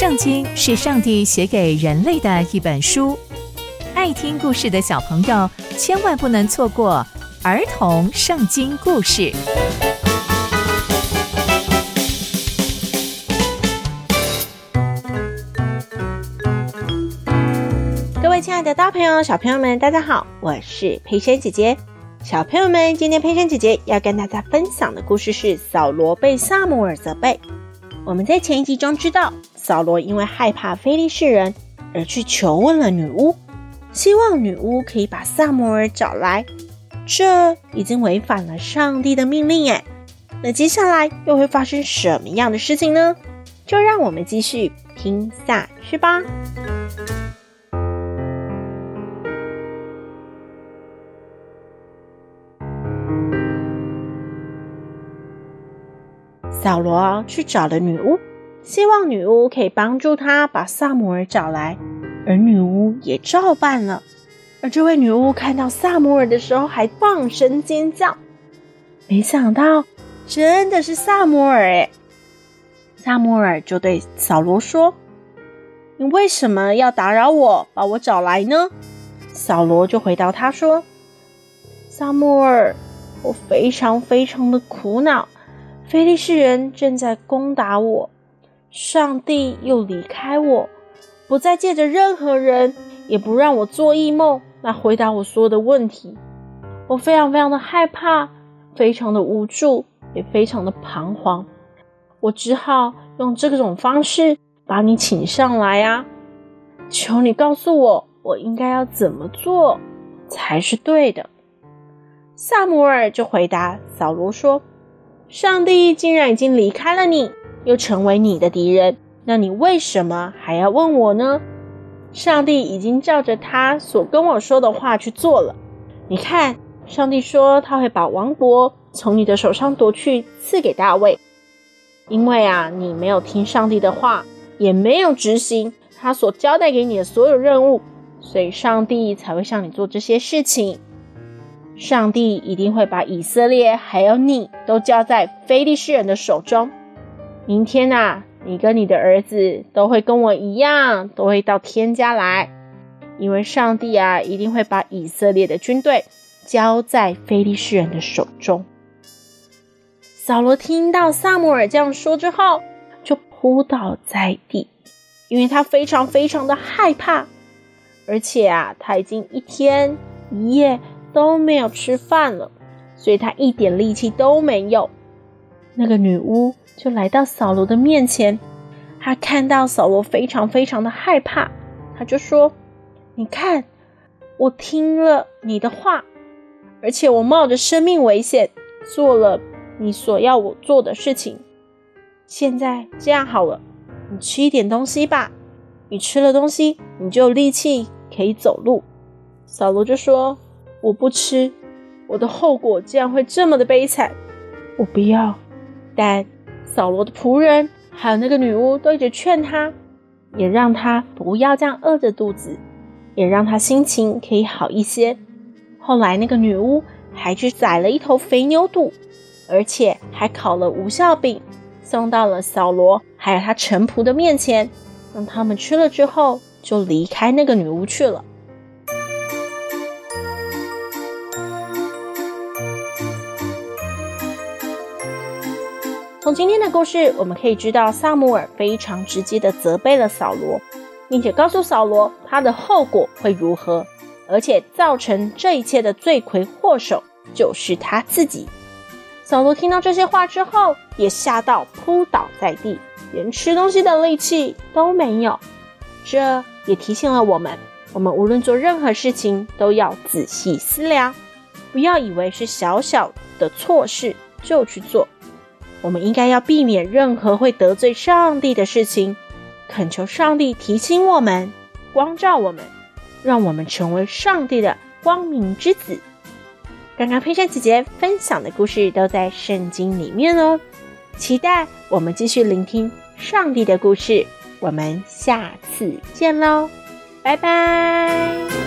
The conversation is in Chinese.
圣经是上帝写给人类的一本书，爱听故事的小朋友千万不能错过儿童圣经故事。各位亲爱的大朋友、小朋友们，大家好，我是佩珊姐姐。小朋友们，今天佩珊姐姐要跟大家分享的故事是扫罗被撒母耳责备。我们在前一集中知道。扫罗因为害怕菲利士人，而去求问了女巫，希望女巫可以把萨摩尔找来。这已经违反了上帝的命令耶。那接下来又会发生什么样的事情呢？就让我们继续听下去吧。扫罗去找了女巫。希望女巫可以帮助他把萨姆尔找来，而女巫也照办了。而这位女巫看到萨姆尔的时候，还放声尖叫。没想到，真的是萨姆尔诶！萨姆尔就对扫罗说：“你为什么要打扰我，把我找来呢？”扫罗就回答他说：“萨姆尔，我非常非常的苦恼，菲利士人正在攻打我。”上帝又离开我，不再借着任何人，也不让我做异梦来回答我所有的问题。我非常非常的害怕，非常的无助，也非常的彷徨。我只好用这种方式把你请上来啊！求你告诉我，我应该要怎么做才是对的？撒摩尔就回答扫罗说：“上帝竟然已经离开了你。”又成为你的敌人，那你为什么还要问我呢？上帝已经照着他所跟我说的话去做了。你看，上帝说他会把王国从你的手上夺去，赐给大卫。因为啊，你没有听上帝的话，也没有执行他所交代给你的所有任务，所以上帝才会向你做这些事情。上帝一定会把以色列还有你都交在非利士人的手中。明天呐、你跟你的儿子都会跟我一样，都会到天家来，因为上帝啊，一定会把以色列的军队交在非利士人的手中。扫罗听到撒母耳这样说之后，就扑倒在地，因为他非常非常的害怕，而且啊，他已经一天一夜都没有吃饭了，所以他一点力气都没有。那个女巫就来到扫罗的面前，她看到扫罗非常非常的害怕，她就说：“你看，我听了你的话，而且我冒着生命危险做了你所要我做的事情。现在这样好了，你吃一点东西吧，你吃了东西，你就有力气可以走路。”扫罗就说：“我不吃，我的后果竟然会这么的悲惨，我不要。”但扫罗的仆人还有那个女巫都一直劝他，也让他不要这样饿着肚子，也让他心情可以好一些。后来那个女巫还去宰了一头肥牛肚，而且还烤了无酵饼，送到了扫罗还有他臣仆的面前，让他们吃了之后就离开那个女巫去了。从今天的故事，我们可以知道，撒母耳非常直接的责备了扫罗，并且告诉扫罗他的后果会如何，而且造成这一切的罪魁祸首就是他自己。扫罗听到这些话之后，也吓到扑倒在地，连吃东西的力气都没有。这也提醒了我们，我们无论做任何事情，都要仔细思量，不要以为是小小的错事就去做。我们应该要避免任何会得罪上帝的事情，恳求上帝提醒我们、光照我们，让我们成为上帝的光明之子。刚刚佩珊姐姐分享的故事都在圣经里面哦，期待我们继续聆听上帝的故事。我们下次见喽，拜拜。